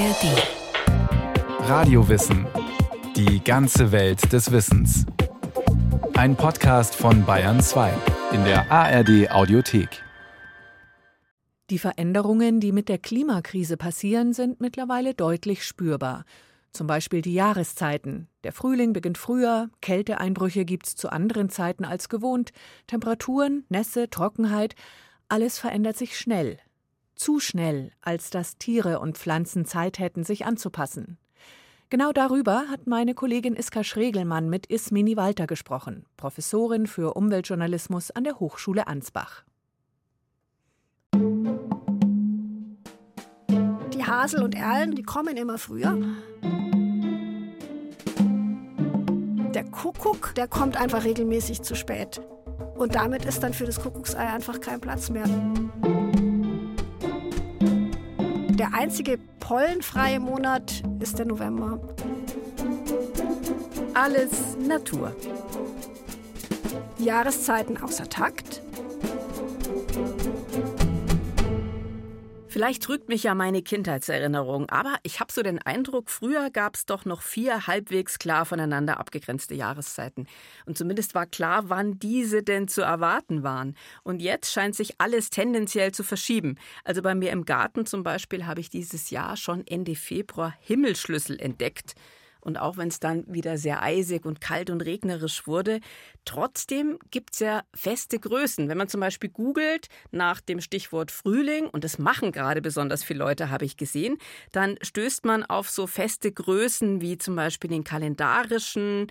ARD. Radiowissen. Die ganze Welt des Wissens. Ein Podcast von Bayern 2 in der ARD Audiothek. Die Veränderungen, die mit der Klimakrise passieren, sind mittlerweile deutlich spürbar. Zum Beispiel die Jahreszeiten. Der Frühling beginnt früher, Kälteeinbrüche gibt es zu anderen Zeiten als gewohnt, Temperaturen, Nässe, Trockenheit, alles verändert sich schnell. Zu schnell, als dass Tiere und Pflanzen Zeit hätten, sich anzupassen. Genau darüber hat meine Kollegin Iska Schregelmann mit Ismini Walter gesprochen, Professorin für Umweltjournalismus an der Hochschule Ansbach. Die Hasel und Erlen, die kommen immer früher. Der Kuckuck, der kommt einfach regelmäßig zu spät. Und damit ist dann für das Kuckucksei einfach kein Platz mehr. Der einzige pollenfreie Monat ist der November. Alles Natur. Jahreszeiten außer Takt. Vielleicht trügt mich ja meine Kindheitserinnerung, aber ich habe so den Eindruck, früher gab es doch noch vier halbwegs klar voneinander abgegrenzte Jahreszeiten. Und zumindest war klar, wann diese denn zu erwarten waren. Und jetzt scheint sich alles tendenziell zu verschieben. Also bei mir im Garten zum Beispiel habe ich dieses Jahr schon Ende Februar Himmelsschlüssel entdeckt. Und auch wenn es dann wieder sehr eisig und kalt und regnerisch wurde, trotzdem gibt es ja feste Größen. Wenn man zum Beispiel googelt nach dem Stichwort Frühling, und das machen gerade besonders viele Leute, habe ich gesehen, dann stößt man auf so feste Größen wie zum Beispiel den kalendarischen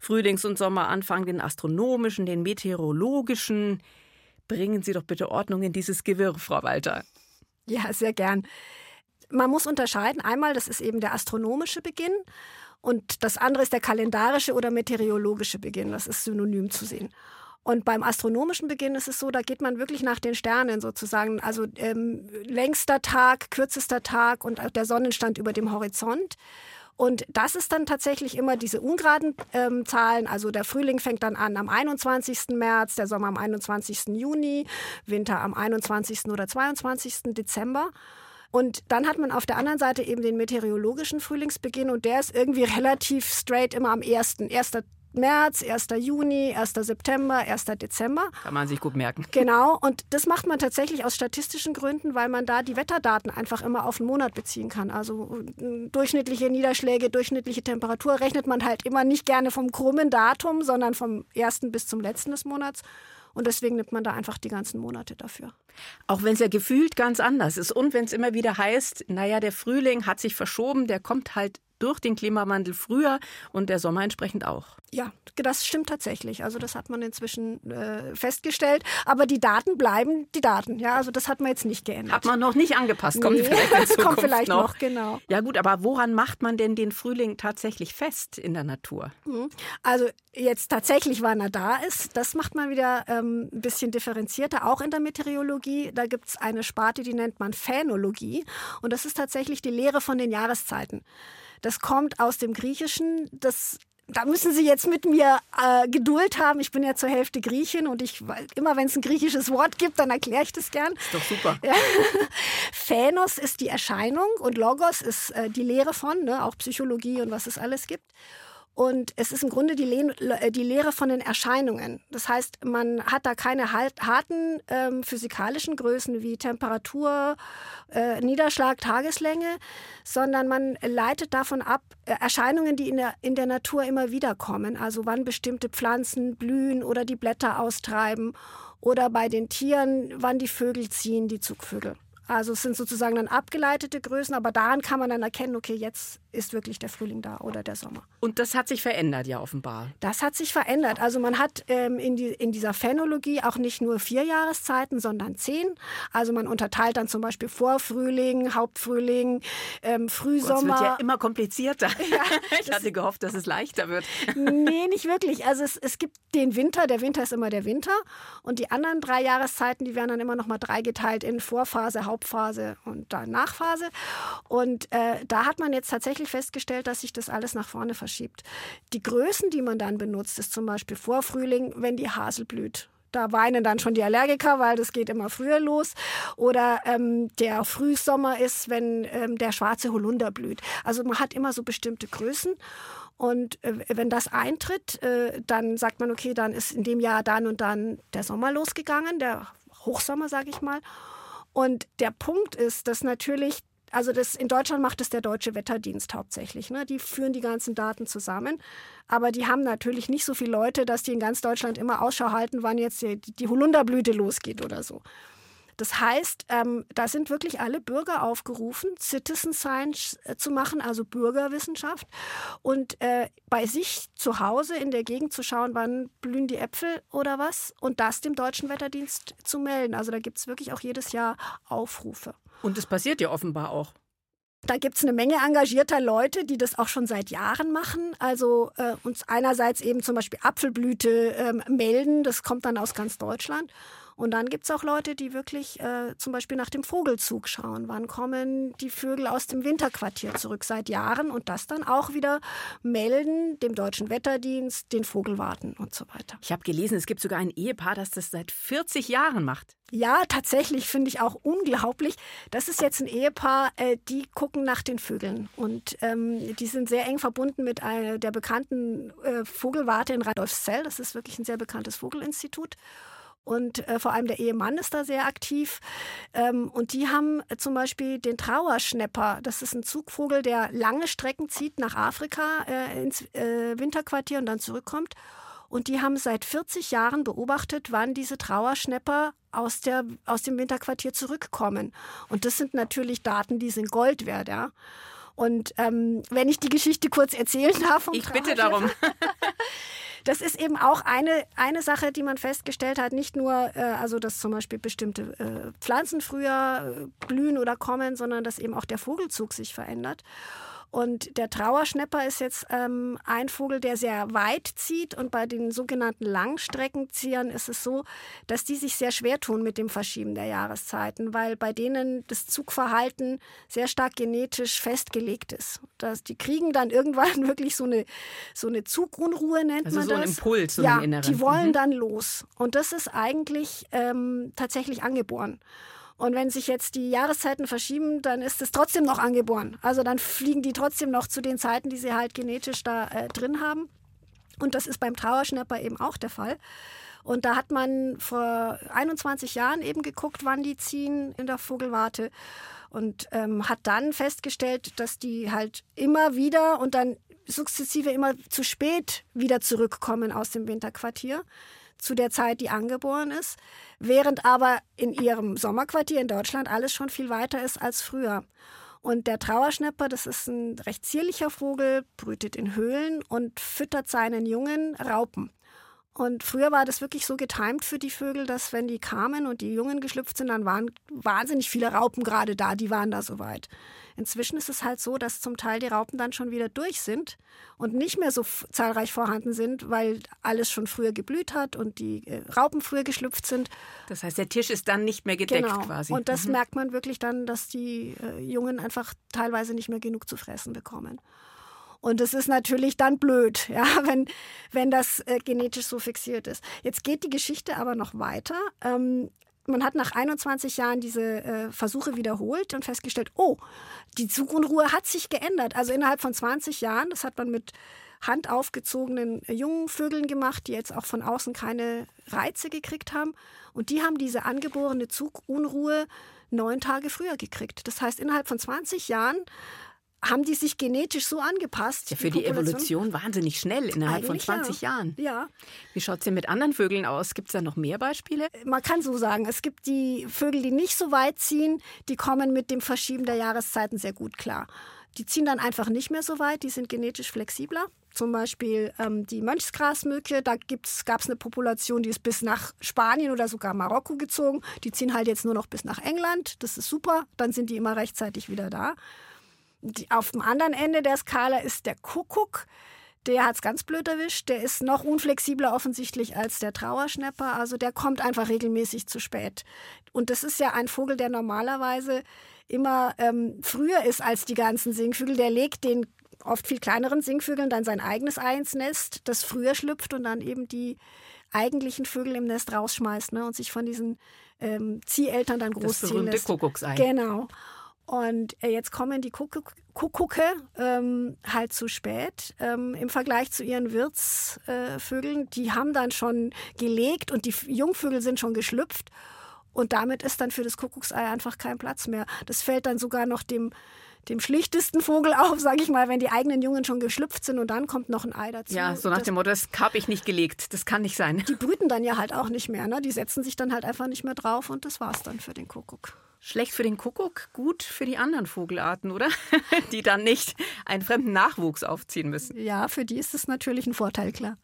Frühlings- und Sommeranfang, den astronomischen, den meteorologischen. Bringen Sie doch bitte Ordnung in dieses Gewirr, Frau Walter. Ja, sehr gern. Man muss unterscheiden. Einmal, das ist eben der astronomische Beginn. Und das andere ist der kalendarische oder meteorologische Beginn. Das ist synonym zu sehen. Und beim astronomischen Beginn ist es so, da geht man wirklich nach den Sternen sozusagen. Also ähm, längster Tag, kürzester Tag und der Sonnenstand über dem Horizont. Und das ist dann tatsächlich immer diese ungeraden ähm, Zahlen. Also der Frühling fängt dann an am 21. März, der Sommer am 21. Juni, Winter am 21. oder 22. Dezember. Und dann hat man auf der anderen Seite eben den meteorologischen Frühlingsbeginn und der ist irgendwie relativ straight immer am 1. 1. März, 1. Juni, 1. September, 1. Dezember. Kann man sich gut merken. Genau, und das macht man tatsächlich aus statistischen Gründen, weil man da die Wetterdaten einfach immer auf einen Monat beziehen kann. Also äh, durchschnittliche Niederschläge, durchschnittliche Temperatur rechnet man halt immer nicht gerne vom krummen Datum, sondern vom ersten bis zum letzten des Monats. Und deswegen nimmt man da einfach die ganzen Monate dafür. Auch wenn es ja gefühlt ganz anders ist und wenn es immer wieder heißt, naja, der Frühling hat sich verschoben, der kommt halt durch den Klimawandel früher und der Sommer entsprechend auch. Ja, das stimmt tatsächlich. Also das hat man inzwischen äh, festgestellt. Aber die Daten bleiben die Daten. Ja, also das hat man jetzt nicht geändert. Hat man noch nicht angepasst. Kommt nee, vielleicht kommt vielleicht noch. noch. genau. Ja gut, aber woran macht man denn den Frühling tatsächlich fest in der Natur? Mhm. Also jetzt tatsächlich, wann er da ist, das macht man wieder ähm, ein bisschen differenzierter, auch in der Meteorologie. Da gibt es eine Sparte, die nennt man Phänologie. Und das ist tatsächlich die Lehre von den Jahreszeiten. Das kommt aus dem Griechischen. Das da müssen Sie jetzt mit mir äh, Geduld haben. Ich bin ja zur Hälfte Griechin und ich immer, wenn es ein griechisches Wort gibt, dann erkläre ich das gern. Ist doch super. Ja. Phanos ist die Erscheinung und Logos ist äh, die Lehre von, ne, auch Psychologie und was es alles gibt. Und es ist im Grunde die, Le äh, die Lehre von den Erscheinungen. Das heißt, man hat da keine harten ähm, physikalischen Größen wie Temperatur, äh, Niederschlag, Tageslänge, sondern man leitet davon ab äh, Erscheinungen, die in der, in der Natur immer wieder kommen. Also wann bestimmte Pflanzen blühen oder die Blätter austreiben oder bei den Tieren, wann die Vögel ziehen, die Zugvögel. Also es sind sozusagen dann abgeleitete Größen, aber daran kann man dann erkennen, okay, jetzt ist wirklich der Frühling da oder der Sommer. Und das hat sich verändert, ja offenbar. Das hat sich verändert. Also man hat ähm, in, die, in dieser Phänologie auch nicht nur vier Jahreszeiten, sondern zehn. Also man unterteilt dann zum Beispiel Vorfrühling, Hauptfrühling, ähm, Frühsommer. Das wird ja immer komplizierter. Ja, ich hatte gehofft, dass es leichter wird. nee, nicht wirklich. Also es, es gibt den Winter, der Winter ist immer der Winter. Und die anderen drei Jahreszeiten, die werden dann immer noch mal dreigeteilt in Vorphase, Hauptphase und dann Nachphase. Und äh, da hat man jetzt tatsächlich tatsächlich festgestellt, dass sich das alles nach vorne verschiebt. Die Größen, die man dann benutzt, ist zum Beispiel Vorfrühling, wenn die Hasel blüht. Da weinen dann schon die Allergiker, weil das geht immer früher los. Oder ähm, der Frühsommer ist, wenn ähm, der schwarze Holunder blüht. Also man hat immer so bestimmte Größen. Und äh, wenn das eintritt, äh, dann sagt man, okay, dann ist in dem Jahr dann und dann der Sommer losgegangen, der Hochsommer, sage ich mal. Und der Punkt ist, dass natürlich also das, in Deutschland macht es der Deutsche Wetterdienst hauptsächlich. Ne? Die führen die ganzen Daten zusammen. Aber die haben natürlich nicht so viele Leute, dass die in ganz Deutschland immer Ausschau halten, wann jetzt die, die Holunderblüte losgeht oder so. Das heißt, ähm, da sind wirklich alle Bürger aufgerufen, Citizen Science äh, zu machen, also Bürgerwissenschaft, und äh, bei sich zu Hause in der Gegend zu schauen, wann blühen die Äpfel oder was, und das dem Deutschen Wetterdienst zu melden. Also da gibt es wirklich auch jedes Jahr Aufrufe. Und es passiert ja offenbar auch. Da gibt es eine Menge engagierter Leute, die das auch schon seit Jahren machen. Also äh, uns einerseits eben zum Beispiel Apfelblüte äh, melden, das kommt dann aus ganz Deutschland. Und dann gibt es auch Leute, die wirklich äh, zum Beispiel nach dem Vogelzug schauen. Wann kommen die Vögel aus dem Winterquartier zurück seit Jahren und das dann auch wieder melden dem deutschen Wetterdienst, den Vogelwarten und so weiter. Ich habe gelesen, es gibt sogar ein Ehepaar, das das seit 40 Jahren macht. Ja, tatsächlich finde ich auch unglaublich. Das ist jetzt ein Ehepaar, äh, die gucken nach den Vögeln. Und ähm, die sind sehr eng verbunden mit äh, der bekannten äh, Vogelwarte in Radolfzell. Das ist wirklich ein sehr bekanntes Vogelinstitut. Und äh, vor allem der Ehemann ist da sehr aktiv. Ähm, und die haben zum Beispiel den Trauerschnepper. Das ist ein Zugvogel, der lange Strecken zieht nach Afrika äh, ins äh, Winterquartier und dann zurückkommt. Und die haben seit 40 Jahren beobachtet, wann diese Trauerschnepper aus, der, aus dem Winterquartier zurückkommen. Und das sind natürlich Daten, die sind Gold wert. Ja? Und ähm, wenn ich die Geschichte kurz erzählen darf. ich bitte darum. das ist eben auch eine, eine Sache, die man festgestellt hat. Nicht nur, äh, also dass zum Beispiel bestimmte äh, Pflanzen früher äh, blühen oder kommen, sondern dass eben auch der Vogelzug sich verändert. Und der Trauerschnepper ist jetzt ähm, ein Vogel, der sehr weit zieht. Und bei den sogenannten Langstreckenziehern ist es so, dass die sich sehr schwer tun mit dem Verschieben der Jahreszeiten, weil bei denen das Zugverhalten sehr stark genetisch festgelegt ist. Das, die kriegen dann irgendwann wirklich so eine, so eine Zugunruhe, nennt also man so das. ein Impuls, so ja, einen inneren. die wollen Mhm. dann los. Und das ist eigentlich ähm, tatsächlich angeboren. Und wenn sich jetzt die Jahreszeiten verschieben, dann ist es trotzdem noch angeboren. Also dann fliegen die trotzdem noch zu den Zeiten, die sie halt genetisch da äh, drin haben. Und das ist beim Trauerschnapper eben auch der Fall. Und da hat man vor 21 Jahren eben geguckt, wann die ziehen in der Vogelwarte und ähm, hat dann festgestellt, dass die halt immer wieder und dann sukzessive immer zu spät wieder zurückkommen aus dem Winterquartier zu der Zeit, die angeboren ist, während aber in ihrem Sommerquartier in Deutschland alles schon viel weiter ist als früher. Und der Trauerschnepper, das ist ein recht zierlicher Vogel, brütet in Höhlen und füttert seinen Jungen Raupen. Und früher war das wirklich so getimt für die Vögel, dass wenn die kamen und die Jungen geschlüpft sind, dann waren wahnsinnig viele Raupen gerade da, die waren da soweit. Inzwischen ist es halt so, dass zum Teil die Raupen dann schon wieder durch sind und nicht mehr so zahlreich vorhanden sind, weil alles schon früher geblüht hat und die äh, Raupen früher geschlüpft sind. Das heißt, der Tisch ist dann nicht mehr gedeckt genau. quasi. Und das Mhm. merkt man wirklich dann, dass die äh, Jungen einfach teilweise nicht mehr genug zu fressen bekommen. Und es ist natürlich dann blöd, ja, wenn, wenn das äh, genetisch so fixiert ist. Jetzt geht die Geschichte aber noch weiter. Ähm, man hat nach 21 Jahren diese äh, Versuche wiederholt und festgestellt, oh, die Zugunruhe hat sich geändert. Also innerhalb von 20 Jahren, das hat man mit handaufgezogenen äh, jungen Vögeln gemacht, die jetzt auch von außen keine Reize gekriegt haben. Und die haben diese angeborene Zugunruhe neun Tage früher gekriegt. Das heißt, innerhalb von 20 Jahren haben die sich genetisch so angepasst. ja für die Population- Evolution wahnsinnig schnell innerhalb von Eigentlich ja. 20 Jahren. Ja, Wie schaut es denn mit anderen Vögeln aus? Gibt es da noch mehr Beispiele? man kann so sagen, es gibt die Vögel, die nicht so weit ziehen, die kommen mit dem Verschieben der Jahreszeiten sehr gut klar. Die ziehen dann einfach nicht mehr so weit, die sind genetisch flexibler. Zum Beispiel ähm, die Mönchsgrasmücke, da gab es eine Population, die ist bis nach Spanien oder sogar Marokko gezogen. Die ziehen halt jetzt nur noch bis nach England. Das ist super, dann sind die immer rechtzeitig wieder da. Die, auf dem anderen Ende der Skala ist der Kuckuck. Der hat es ganz blöd erwischt. Der ist noch unflexibler offensichtlich als der Trauerschnepper. Also der kommt einfach regelmäßig zu spät. Und das ist ja ein Vogel, der normalerweise immer ähm, früher ist als die ganzen Singvögel. Der legt den oft viel kleineren Singvögeln dann sein eigenes Ei ins Nest, das früher schlüpft und dann eben die eigentlichen Vögel im Nest rausschmeißt ne, und sich von diesen ähm, Zieheltern dann großziehen das berühmte lässt. Kuckucksei. Genau. Und äh, jetzt kommen die Kuckuck Kuckucke ähm, halt zu spät ähm, im Vergleich zu ihren Wirtsvögeln. Äh, die haben dann schon gelegt und die Jungvögel sind schon geschlüpft. Und damit ist dann für das Kuckucksei einfach kein Platz mehr. Das fällt dann sogar noch dem, dem schlichtesten Vogel auf, sage ich mal, wenn die eigenen Jungen schon geschlüpft sind und dann kommt noch ein Ei dazu. Ja, so nach das, dem Motto, das habe ich nicht gelegt, das kann nicht sein. Die brüten dann ja halt auch nicht mehr, ne? Die setzen sich dann halt einfach nicht mehr drauf und das war's dann für den Kuckuck. Schlecht für den Kuckuck, gut für die anderen Vogelarten, oder? die dann nicht einen fremden Nachwuchs aufziehen müssen. Ja, für die ist es natürlich ein Vorteil, klar.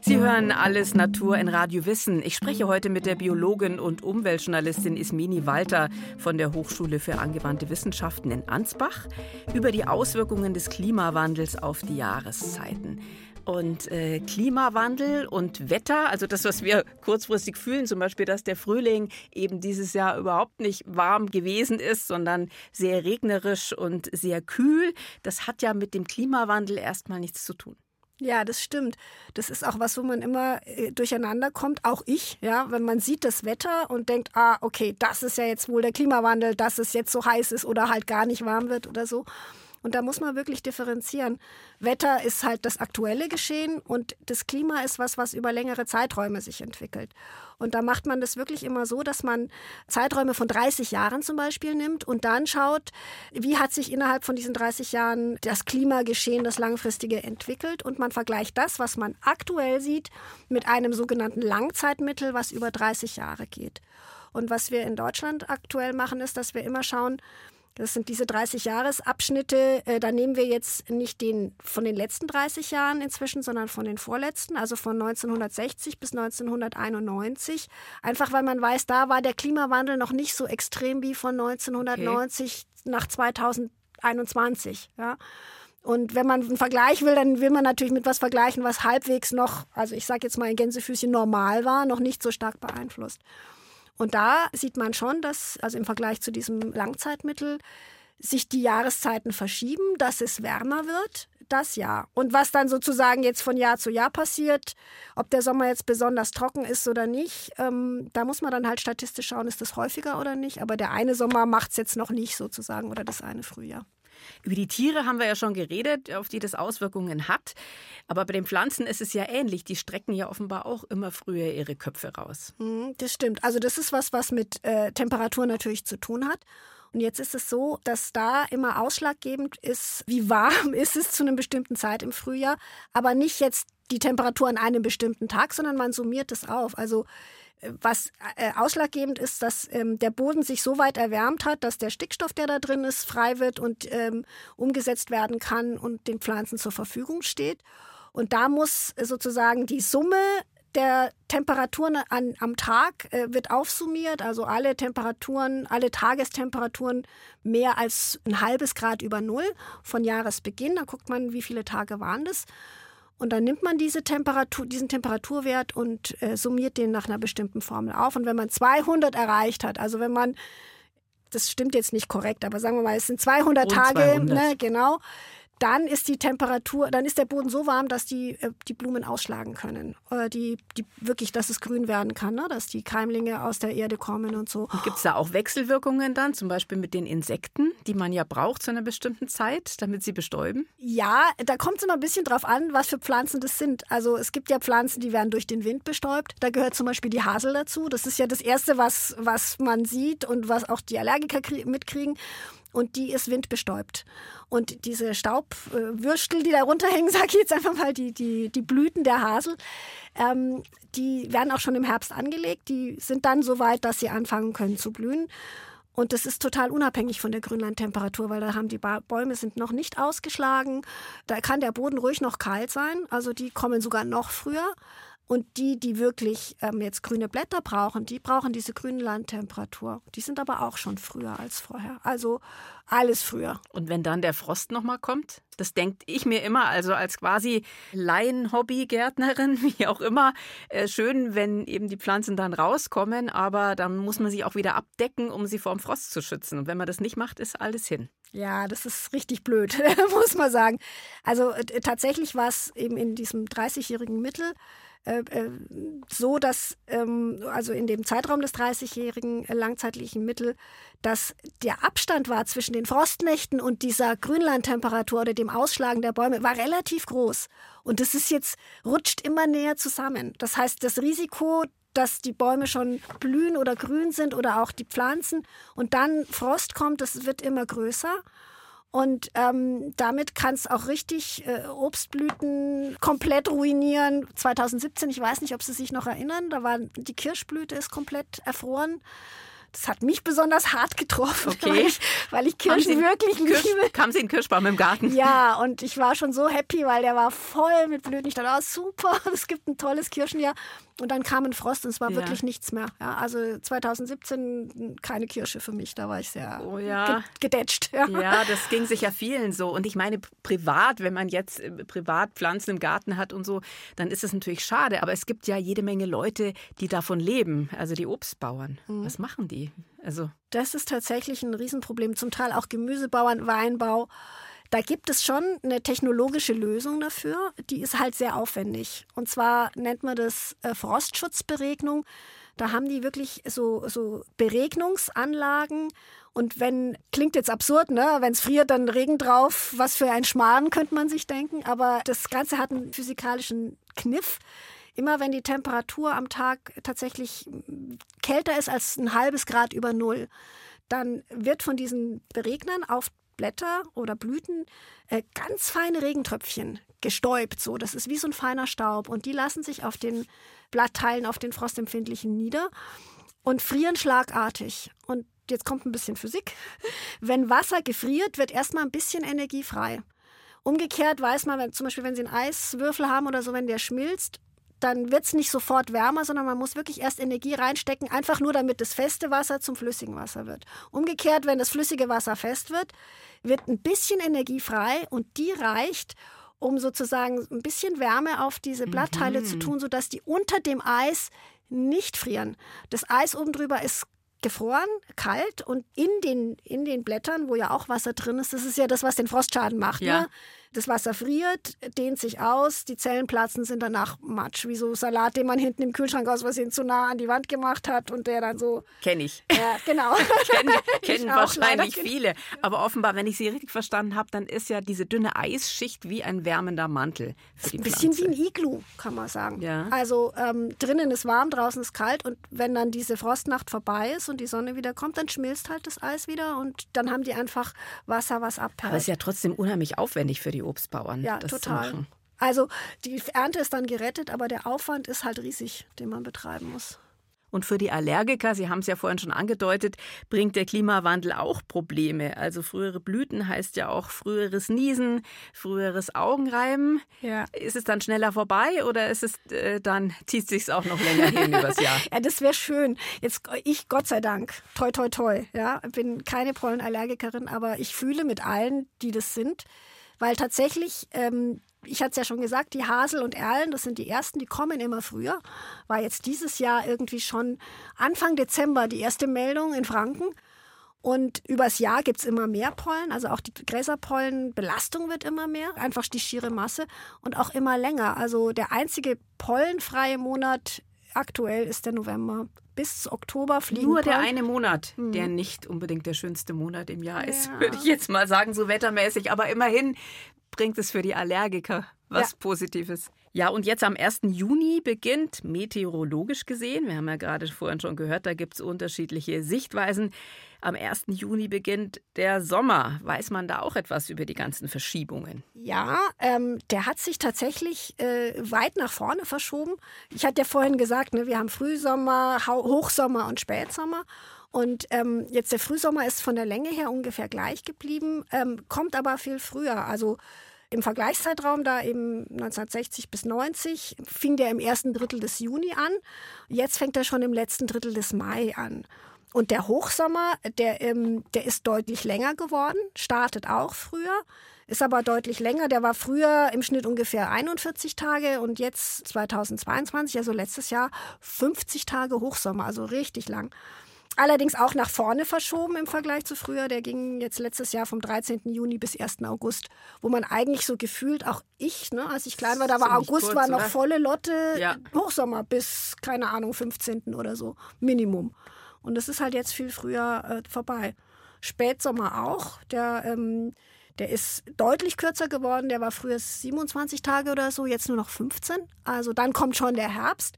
Sie hören alles Natur in Radio Wissen. Ich spreche heute mit der Biologin und Umweltjournalistin Ismini Walter von der Hochschule für angewandte Wissenschaften in Ansbach über die Auswirkungen des Klimawandels auf die Jahreszeiten. Und äh, Klimawandel und Wetter, also das, was wir kurzfristig fühlen, zum Beispiel, dass der Frühling eben dieses Jahr überhaupt nicht warm gewesen ist, sondern sehr regnerisch und sehr kühl, das hat ja mit dem Klimawandel erstmal nichts zu tun. Ja, das stimmt. Das ist auch was, wo man immer äh, durcheinander kommt, auch ich, ja, wenn man sieht das Wetter und denkt, ah, okay, das ist ja jetzt wohl der Klimawandel, dass es jetzt so heiß ist oder halt gar nicht warm wird oder so. Und da muss man wirklich differenzieren. Wetter ist halt das aktuelle Geschehen und das Klima ist was, was über längere Zeiträume sich entwickelt. Und da macht man das wirklich immer so, dass man Zeiträume von 30 Jahren zum Beispiel nimmt und dann schaut, wie hat sich innerhalb von diesen 30 Jahren das Klimageschehen, das langfristige entwickelt. Und man vergleicht das, was man aktuell sieht, mit einem sogenannten Langzeitmittel, was über 30 Jahre geht. Und was wir in Deutschland aktuell machen, ist, dass wir immer schauen, das sind diese 30 Jahresabschnitte. Äh, da nehmen wir jetzt nicht den von den letzten 30 Jahren inzwischen, sondern von den vorletzten, also von 1960 bis 1991. Einfach weil man weiß, da war der Klimawandel noch nicht so extrem wie von 1990 okay. nach 2021. Ja. Und wenn man einen Vergleich will, dann will man natürlich mit was vergleichen, was halbwegs noch, also ich sage jetzt mal in Gänsefüßchen normal war, noch nicht so stark beeinflusst. Und da sieht man schon, dass, also im Vergleich zu diesem Langzeitmittel, sich die Jahreszeiten verschieben, dass es wärmer wird, das ja. Und was dann sozusagen jetzt von Jahr zu Jahr passiert, ob der Sommer jetzt besonders trocken ist oder nicht, ähm, da muss man dann halt statistisch schauen, ist das häufiger oder nicht. Aber der eine Sommer macht es jetzt noch nicht sozusagen oder das eine Frühjahr. Über die Tiere haben wir ja schon geredet, auf die das Auswirkungen hat. Aber bei den Pflanzen ist es ja ähnlich. Die strecken ja offenbar auch immer früher ihre Köpfe raus. Mhm, das stimmt. Also das ist was, was mit äh, Temperatur natürlich zu tun hat. Und jetzt ist es so, dass da immer ausschlaggebend ist, wie warm ist es zu einer bestimmten Zeit im Frühjahr, aber nicht jetzt die Temperatur an einem bestimmten Tag, sondern man summiert es auf. Also was äh, ausschlaggebend ist, dass ähm, der Boden sich so weit erwärmt hat, dass der Stickstoff, der da drin ist, frei wird und ähm, umgesetzt werden kann und den Pflanzen zur Verfügung steht. Und da muss sozusagen die Summe der Temperaturen an, am Tag äh, wird aufsummiert, also alle Temperaturen, alle Tagestemperaturen mehr als ein halbes Grad über Null von Jahresbeginn. Da guckt man, wie viele Tage waren das. Und dann nimmt man diese Temperatur, diesen Temperaturwert und äh, summiert den nach einer bestimmten Formel auf. Und wenn man 200 erreicht hat, also wenn man, das stimmt jetzt nicht korrekt, aber sagen wir mal, es sind 200 Und Tage, 200. Ne, genau, dann ist die Temperatur, dann ist der Boden so warm, dass die, äh, die Blumen ausschlagen können. Oder die, die wirklich, dass es grün werden kann, ne? dass die Keimlinge aus der Erde kommen und so. Gibt es da auch Wechselwirkungen dann, zum Beispiel mit den Insekten, die man ja braucht zu einer bestimmten Zeit, damit sie bestäuben? Ja, da kommt es immer ein bisschen drauf an, was für Pflanzen das sind. Also es gibt ja Pflanzen, die werden durch den Wind bestäubt. Da gehört zum Beispiel die Hasel dazu. Das ist ja das Erste, was, was man sieht und was auch die Allergiker mitkriegen und die ist windbestäubt. Und diese Staubwürstel, die da runterhängen, sage ich jetzt einfach mal, die, die, die Blüten der Hasel, ähm, die werden auch schon im Herbst angelegt. Die sind dann so weit, dass sie anfangen können zu blühen. Und das ist total unabhängig von der Grünlandtemperatur, weil da haben die ba Bäume sind noch nicht ausgeschlagen. Da kann der Boden ruhig noch kalt sein. Also die kommen sogar noch früher. Und die, die wirklich ähm, jetzt grüne Blätter brauchen, die brauchen diese grüne Landtemperatur. Die sind aber auch schon früher als vorher. Also alles früher. Und wenn dann der Frost nochmal kommt? Das denke ich mir immer, also als quasi Laien-Hobby-Gärtnerin, wie auch immer, äh, schön, wenn eben die Pflanzen dann rauskommen, aber dann muss man sie auch wieder abdecken, um sie vor dem Frost zu schützen. Und wenn man das nicht macht, ist alles hin. Ja, das ist richtig blöd, muss man sagen. Also äh, tatsächlich war es eben in diesem 30-jährigen Mittel äh, äh, so, dass ähm, also in dem Zeitraum des 30-jährigen langzeitlichen Mittel, dass der Abstand war zwischen den Frostnächten und dieser Grünlandtemperatur oder dem Ausschlagen der Bäume war relativ groß. Und das ist jetzt rutscht immer näher zusammen. Das heißt, das Risiko, dass die Bäume schon blühen oder grün sind oder auch die Pflanzen und dann Frost kommt, das wird immer größer. Und ähm, damit kann es auch richtig äh, Obstblüten komplett ruinieren. 2017, ich weiß nicht, ob Sie sich noch erinnern, da war die Kirschblüte ist komplett erfroren. Das hat mich besonders hart getroffen, okay. weil, ich, weil ich Kirschen wirklich Kirsch, liebe. Kam sie in Kirschbaum im Garten? Ja, und ich war schon so happy, weil der war voll mit Blüten. Ich dachte, oh, super, es gibt ein tolles Kirschenjahr. Und dann kam ein Frost und es war ja. wirklich nichts mehr. Ja, also 2017 keine Kirsche für mich, da war ich sehr oh, ja. gedetscht. Ja. ja, das ging sicher vielen so. Und ich meine, privat, wenn man jetzt äh, privat Pflanzen im Garten hat und so, dann ist es natürlich schade. Aber es gibt ja jede Menge Leute, die davon leben, also die Obstbauern. Mhm. Was machen die? Also das ist tatsächlich ein Riesenproblem. Zum Teil auch Gemüsebauern, Weinbau. Da gibt es schon eine technologische Lösung dafür, die ist halt sehr aufwendig. Und zwar nennt man das äh, Frostschutzberegnung. Da haben die wirklich so, so Beregnungsanlagen. Und wenn, klingt jetzt absurd, ne? Wenn es friert, dann Regen drauf. Was für ein Schmarrn, könnte man sich denken. Aber das Ganze hat einen physikalischen Kniff. Immer wenn die Temperatur am Tag tatsächlich kälter ist als ein halbes Grad über Null, dann wird von diesen Beregnern auf Blätter oder Blüten äh, ganz feine Regentröpfchen gestäubt. So, das ist wie so ein feiner Staub und die lassen sich auf den Blattteilen, auf den frostempfindlichen nieder und frieren schlagartig. Und jetzt kommt ein bisschen Physik. Wenn Wasser gefriert, wird erstmal ein bisschen Energie frei. Umgekehrt weiß man, wenn, zum Beispiel, wenn Sie einen Eiswürfel haben oder so, wenn der schmilzt, dann wird es nicht sofort wärmer, sondern man muss wirklich erst Energie reinstecken, einfach nur damit das feste Wasser zum flüssigen Wasser wird. Umgekehrt, wenn das flüssige Wasser fest wird, wird ein bisschen Energie frei und die reicht, um sozusagen ein bisschen Wärme auf diese Blattteile mhm. zu tun, sodass die unter dem Eis nicht frieren. Das Eis oben drüber ist gefroren, kalt und in den, in den Blättern, wo ja auch Wasser drin ist, das ist ja das, was den Frostschaden macht. Ja. Ne? Das Wasser friert, dehnt sich aus, die Zellen platzen, sind danach Matsch, wie so Salat, den man hinten im Kühlschrank aus Versehen zu nah an die Wand gemacht hat und der dann so. Kenne ich. Ja, genau. Kennen, kennen wahrscheinlich viele. Aber offenbar, wenn ich Sie richtig verstanden habe, dann ist ja diese dünne Eisschicht wie ein wärmender Mantel. Für die ein bisschen Pflanze. wie ein Iglu, kann man sagen. Ja. Also ähm, drinnen ist warm, draußen ist kalt und wenn dann diese Frostnacht vorbei ist und die Sonne wieder kommt, dann schmilzt halt das Eis wieder und dann haben die einfach Wasser, was abhält. Aber es ist ja trotzdem unheimlich aufwendig für die Obstbauern, ja, das total. zu machen. Also die Ernte ist dann gerettet, aber der Aufwand ist halt riesig, den man betreiben muss. Und für die Allergiker, Sie haben es ja vorhin schon angedeutet, bringt der Klimawandel auch Probleme. Also frühere Blüten heißt ja auch früheres Niesen, früheres Augenreiben. Ja. Ist es dann schneller vorbei oder ist es äh, dann zieht sich auch noch länger hin übers Jahr? ja, das wäre schön. Jetzt ich Gott sei Dank, toi toi toi, ja, bin keine Pollenallergikerin, aber ich fühle mit allen, die das sind, weil tatsächlich ähm, ich hatte es ja schon gesagt, die Hasel und Erlen, das sind die ersten, die kommen immer früher. War jetzt dieses Jahr irgendwie schon Anfang Dezember die erste Meldung in Franken. Und übers Jahr gibt es immer mehr Pollen, also auch die Gräserpollenbelastung wird immer mehr, einfach die schiere Masse und auch immer länger. Also der einzige pollenfreie Monat aktuell ist der November. Bis Oktober fliegen Nur der eine Monat, mhm. der nicht unbedingt der schönste Monat im Jahr ist, ja. würde ich jetzt mal sagen, so wettermäßig. Aber immerhin bringt es für die Allergiker was ja. Positives. Ja, und jetzt am 1. Juni beginnt, meteorologisch gesehen, wir haben ja gerade vorhin schon gehört, da gibt es unterschiedliche Sichtweisen. Am 1. Juni beginnt der Sommer. Weiß man da auch etwas über die ganzen Verschiebungen? Ja, ähm, der hat sich tatsächlich äh, weit nach vorne verschoben. Ich hatte ja vorhin gesagt, ne, wir haben Frühsommer, Hochsommer und Spätsommer. Und ähm, jetzt der Frühsommer ist von der Länge her ungefähr gleich geblieben, ähm, kommt aber viel früher. Also Im Vergleichszeitraum, da eben 1960 bis 90, fing der im ersten Drittel des Juni an. Jetzt fängt er schon im letzten Drittel des Mai an. Und der Hochsommer, der, ähm, der ist deutlich länger geworden, startet auch früher, ist aber deutlich länger. Der war früher im Schnitt ungefähr 41 Tage und jetzt 2022, also letztes Jahr, 50 Tage Hochsommer, also richtig lang. Allerdings auch nach vorne verschoben im Vergleich zu früher. Der ging jetzt letztes Jahr vom 13. Juni bis 1. August, wo man eigentlich so gefühlt, auch ich, ne, als ich klein war, da war August, kurz, war noch oder? volle Lotte, ja. Hochsommer bis, keine Ahnung, 15. oder so, Minimum. Und das ist halt jetzt viel früher äh, vorbei. Spätsommer auch, der, ähm, der ist deutlich kürzer geworden, der war früher 27 Tage oder so, jetzt nur noch 15. Also dann kommt schon der Herbst,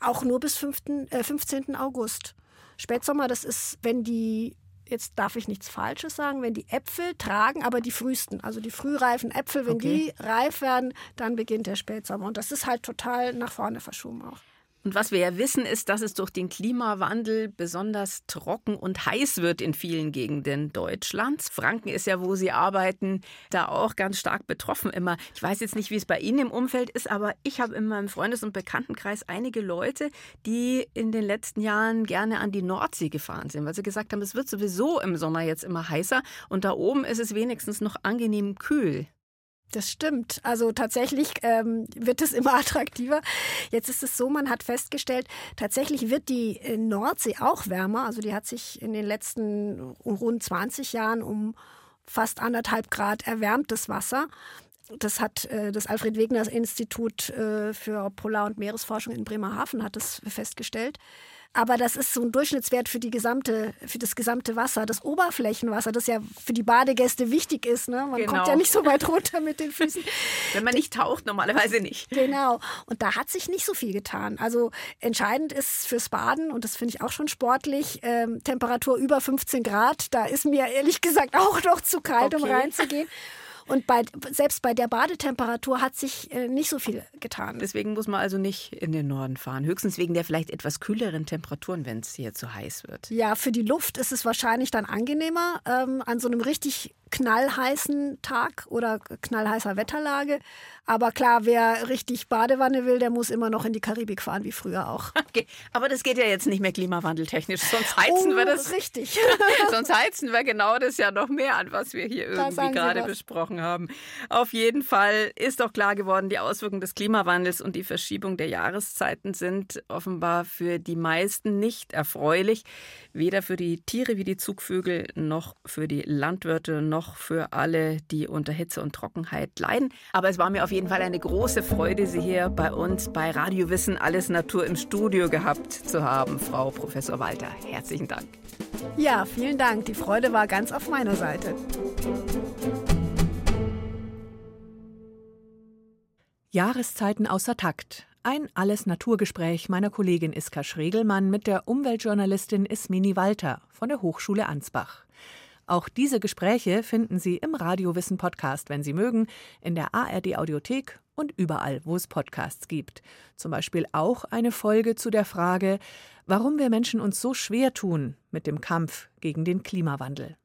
auch nur bis 5., äh, 15. August. Spätsommer, das ist, wenn die, jetzt darf ich nichts Falsches sagen, wenn die Äpfel tragen, aber die frühesten, also die frühreifen Äpfel, wenn okay. die reif werden, dann beginnt der Spätsommer. Und das ist halt total nach vorne verschoben auch. Und was wir ja wissen, ist, dass es durch den Klimawandel besonders trocken und heiß wird in vielen Gegenden Deutschlands. Franken ist ja, wo Sie arbeiten, da auch ganz stark betroffen immer. Ich weiß jetzt nicht, wie es bei Ihnen im Umfeld ist, aber ich habe in meinem Freundes- und Bekanntenkreis einige Leute, die in den letzten Jahren gerne an die Nordsee gefahren sind, weil sie gesagt haben, es wird sowieso im Sommer jetzt immer heißer und da oben ist es wenigstens noch angenehm kühl. Das stimmt. Also tatsächlich ähm, wird es immer attraktiver. Jetzt ist es so, man hat festgestellt, tatsächlich wird die äh, Nordsee auch wärmer. Also die hat sich in den letzten rund 20 Jahren um fast anderthalb Grad erwärmt, das Wasser. Das hat äh, das Alfred Wegener Institut äh, für Polar- und Meeresforschung in Bremerhaven hat das festgestellt. Aber das ist so ein Durchschnittswert für die gesamte, für das gesamte Wasser, das Oberflächenwasser, das ja für die Badegäste wichtig ist. Ne? Man genau. kommt ja nicht so weit runter mit den Füßen. Wenn man nicht taucht, normalerweise nicht. Genau. Und da hat sich nicht so viel getan. Also entscheidend ist fürs Baden, und das finde ich auch schon sportlich, ähm, Temperatur über 15 Grad. Da ist mir ehrlich gesagt auch noch zu kalt, okay. um reinzugehen. Und bei, selbst bei der Badetemperatur hat sich äh, nicht so viel getan. Deswegen muss man also nicht in den Norden fahren. Höchstens wegen der vielleicht etwas kühleren Temperaturen, wenn es hier zu heiß wird. Ja, für die Luft ist es wahrscheinlich dann angenehmer. Ähm, an so einem richtig knallheißen Tag oder knallheißer Wetterlage. Aber klar, wer richtig Badewanne will, der muss immer noch in die Karibik fahren, wie früher auch. Okay. Aber das geht ja jetzt nicht mehr klimawandeltechnisch, sonst heizen oh, wir das. Richtig. sonst heizen wir genau das ja noch mehr an, was wir hier irgendwie gerade besprochen haben. Auf jeden Fall ist doch klar geworden, die Auswirkungen des Klimawandels und die Verschiebung der Jahreszeiten sind offenbar für die meisten nicht erfreulich. Weder für die Tiere wie die Zugvögel noch für die Landwirte noch noch für alle, die unter Hitze und Trockenheit leiden. Aber es war mir auf jeden Fall eine große Freude, Sie hier bei uns bei Radio Wissen Alles Natur im Studio gehabt zu haben, Frau Professor Walter. Herzlichen Dank. Ja, vielen Dank. Die Freude war ganz auf meiner Seite. Jahreszeiten außer Takt. Ein alles Naturgespräch meiner Kollegin Iska Schregelmann mit der Umweltjournalistin Ismini Walter von der Hochschule Ansbach. Auch diese Gespräche finden Sie im Radiowissen Podcast, wenn Sie mögen, in der ARD Audiothek und überall, wo es Podcasts gibt. Zum Beispiel auch eine Folge zu der Frage, warum wir Menschen uns so schwer tun mit dem Kampf gegen den Klimawandel.